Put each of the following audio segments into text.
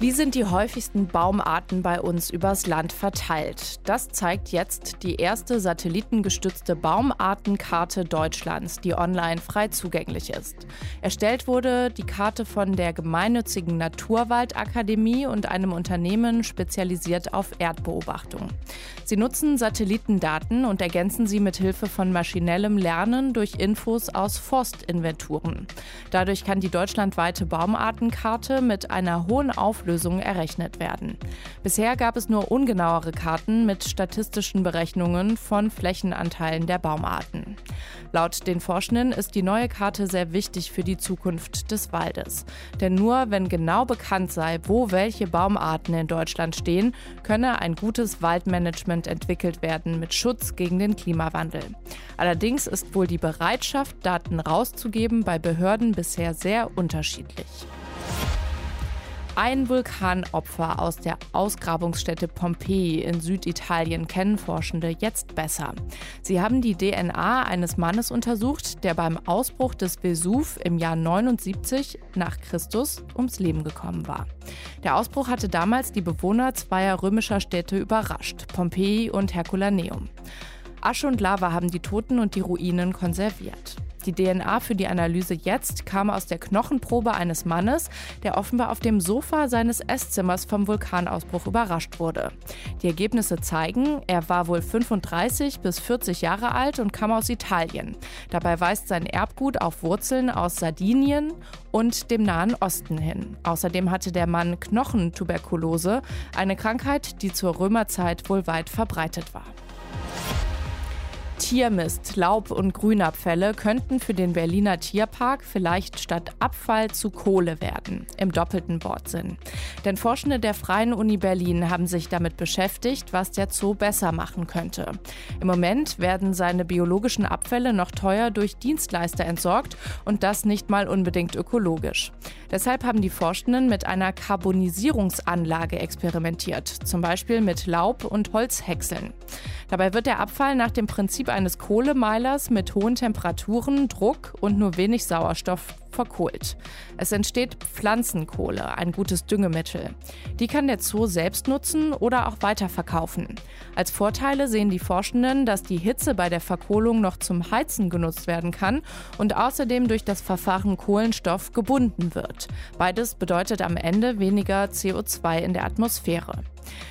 Wie sind die häufigsten Baumarten bei uns übers Land verteilt? Das zeigt jetzt die erste satellitengestützte Baumartenkarte Deutschlands, die online frei zugänglich ist. Erstellt wurde die Karte von der gemeinnützigen Naturwaldakademie und einem Unternehmen spezialisiert auf Erdbeobachtung. Sie nutzen Satellitendaten und ergänzen sie mit Hilfe von maschinellem Lernen durch Infos aus Forstinventuren. Dadurch kann die deutschlandweite Baumartenkarte mit einer hohen Auflösung Auflösung errechnet werden. Bisher gab es nur ungenauere Karten mit statistischen Berechnungen von Flächenanteilen der Baumarten. Laut den Forschenden ist die neue Karte sehr wichtig für die Zukunft des Waldes. Denn nur wenn genau bekannt sei, wo welche Baumarten in Deutschland stehen, könne ein gutes Waldmanagement entwickelt werden mit Schutz gegen den Klimawandel. Allerdings ist wohl die Bereitschaft, Daten rauszugeben, bei Behörden bisher sehr unterschiedlich. Ein Vulkanopfer aus der Ausgrabungsstätte Pompeji in Süditalien kennen Forschende jetzt besser. Sie haben die DNA eines Mannes untersucht, der beim Ausbruch des Vesuv im Jahr 79 nach Christus ums Leben gekommen war. Der Ausbruch hatte damals die Bewohner zweier römischer Städte überrascht, Pompeji und Herculaneum. Asche und Lava haben die Toten und die Ruinen konserviert. Die DNA für die Analyse jetzt kam aus der Knochenprobe eines Mannes, der offenbar auf dem Sofa seines Esszimmers vom Vulkanausbruch überrascht wurde. Die Ergebnisse zeigen, er war wohl 35 bis 40 Jahre alt und kam aus Italien. Dabei weist sein Erbgut auf Wurzeln aus Sardinien und dem Nahen Osten hin. Außerdem hatte der Mann Knochentuberkulose, eine Krankheit, die zur Römerzeit wohl weit verbreitet war. Tiermist, Laub- und Grünabfälle könnten für den Berliner Tierpark vielleicht statt Abfall zu Kohle werden, im doppelten Wortsinn. Denn Forschende der Freien Uni Berlin haben sich damit beschäftigt, was der Zoo besser machen könnte. Im Moment werden seine biologischen Abfälle noch teuer durch Dienstleister entsorgt und das nicht mal unbedingt ökologisch. Deshalb haben die Forschenden mit einer Karbonisierungsanlage experimentiert, zum Beispiel mit Laub- und Holzhäckseln. Dabei wird der Abfall nach dem Prinzip eines Kohlemeilers mit hohen Temperaturen, Druck und nur wenig Sauerstoff verkohlt. Es entsteht Pflanzenkohle, ein gutes Düngemittel. Die kann der Zoo selbst nutzen oder auch weiterverkaufen. Als Vorteile sehen die Forschenden, dass die Hitze bei der Verkohlung noch zum Heizen genutzt werden kann und außerdem durch das Verfahren Kohlenstoff gebunden wird. Beides bedeutet am Ende weniger CO2 in der Atmosphäre.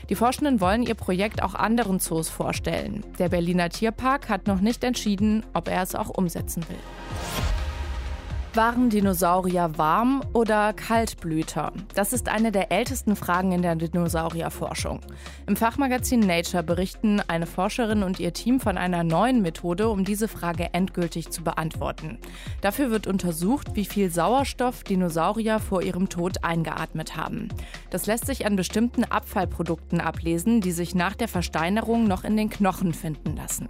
Die Forschenden wollen ihr Projekt auch anderen Zoos vorstellen. Der Berliner Tierpark hat noch nicht entschieden, ob er es auch umsetzen will. Waren Dinosaurier warm oder Kaltblüter? Das ist eine der ältesten Fragen in der Dinosaurierforschung. Im Fachmagazin Nature berichten eine Forscherin und ihr Team von einer neuen Methode, um diese Frage endgültig zu beantworten. Dafür wird untersucht, wie viel Sauerstoff Dinosaurier vor ihrem Tod eingeatmet haben. Das lässt sich an bestimmten Abfallprodukten ablesen, die sich nach der Versteinerung noch in den Knochen finden lassen.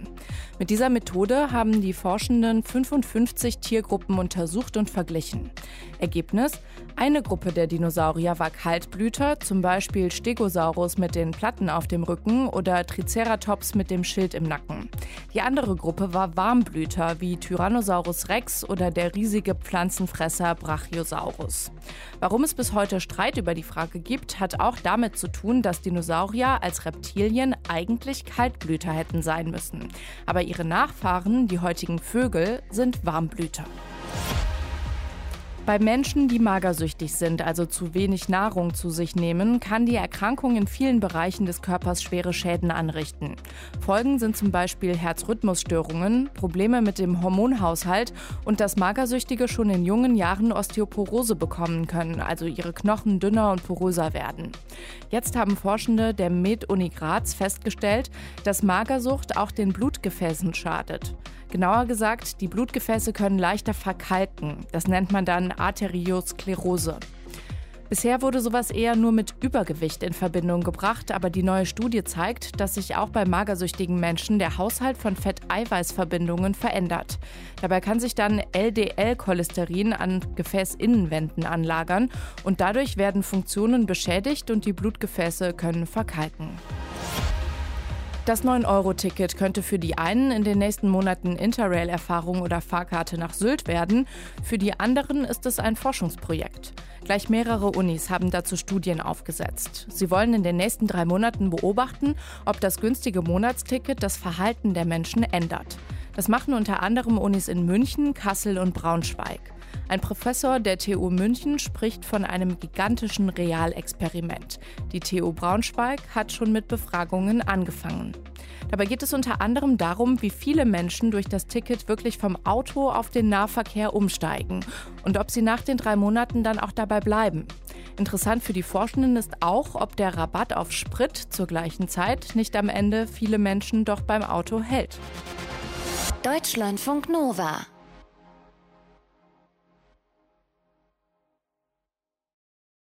Mit dieser Methode haben die Forschenden 55 Tiergruppen untersucht und verglichen. Ergebnis: Eine Gruppe der Dinosaurier war Kaltblüter, zum Beispiel Stegosaurus mit den Platten auf dem Rücken oder Triceratops mit dem Schild im Nacken. Die andere Gruppe war Warmblüter wie Tyrannosaurus rex oder der riesige Pflanzenfresser Brachiosaurus. Warum es bis heute Streit über die Frage gibt, hat auch damit zu tun, dass Dinosaurier als Reptilien eigentlich Kaltblüter hätten sein müssen. Aber ihre Nachfahren, die heutigen Vögel, sind Warmblüter. Bei Menschen, die magersüchtig sind, also zu wenig Nahrung zu sich nehmen, kann die Erkrankung in vielen Bereichen des Körpers schwere Schäden anrichten. Folgen sind zum Beispiel Herzrhythmusstörungen, Probleme mit dem Hormonhaushalt und dass Magersüchtige schon in jungen Jahren Osteoporose bekommen können, also ihre Knochen dünner und poröser werden. Jetzt haben Forschende der Med-Uni Graz festgestellt, dass Magersucht auch den Blutgefäßen schadet. Genauer gesagt, die Blutgefäße können leichter verkalken. Das nennt man dann Arteriosklerose. Bisher wurde sowas eher nur mit Übergewicht in Verbindung gebracht, aber die neue Studie zeigt, dass sich auch bei magersüchtigen Menschen der Haushalt von Fett-Eiweiß-Verbindungen verändert. Dabei kann sich dann LDL-Cholesterin an Gefäßinnenwänden anlagern und dadurch werden Funktionen beschädigt und die Blutgefäße können verkalken. Das 9-Euro-Ticket könnte für die einen in den nächsten Monaten Interrail-Erfahrung oder Fahrkarte nach Sylt werden. Für die anderen ist es ein Forschungsprojekt. Gleich mehrere Unis haben dazu Studien aufgesetzt. Sie wollen in den nächsten drei Monaten beobachten, ob das günstige Monatsticket das Verhalten der Menschen ändert. Das machen unter anderem Unis in München, Kassel und Braunschweig. Ein Professor der TU München spricht von einem gigantischen Realexperiment. Die TU Braunschweig hat schon mit Befragungen angefangen. Dabei geht es unter anderem darum, wie viele Menschen durch das Ticket wirklich vom Auto auf den Nahverkehr umsteigen und ob sie nach den drei Monaten dann auch dabei bleiben. Interessant für die Forschenden ist auch, ob der Rabatt auf Sprit zur gleichen Zeit nicht am Ende viele Menschen doch beim Auto hält. Deutschlandfunk Nova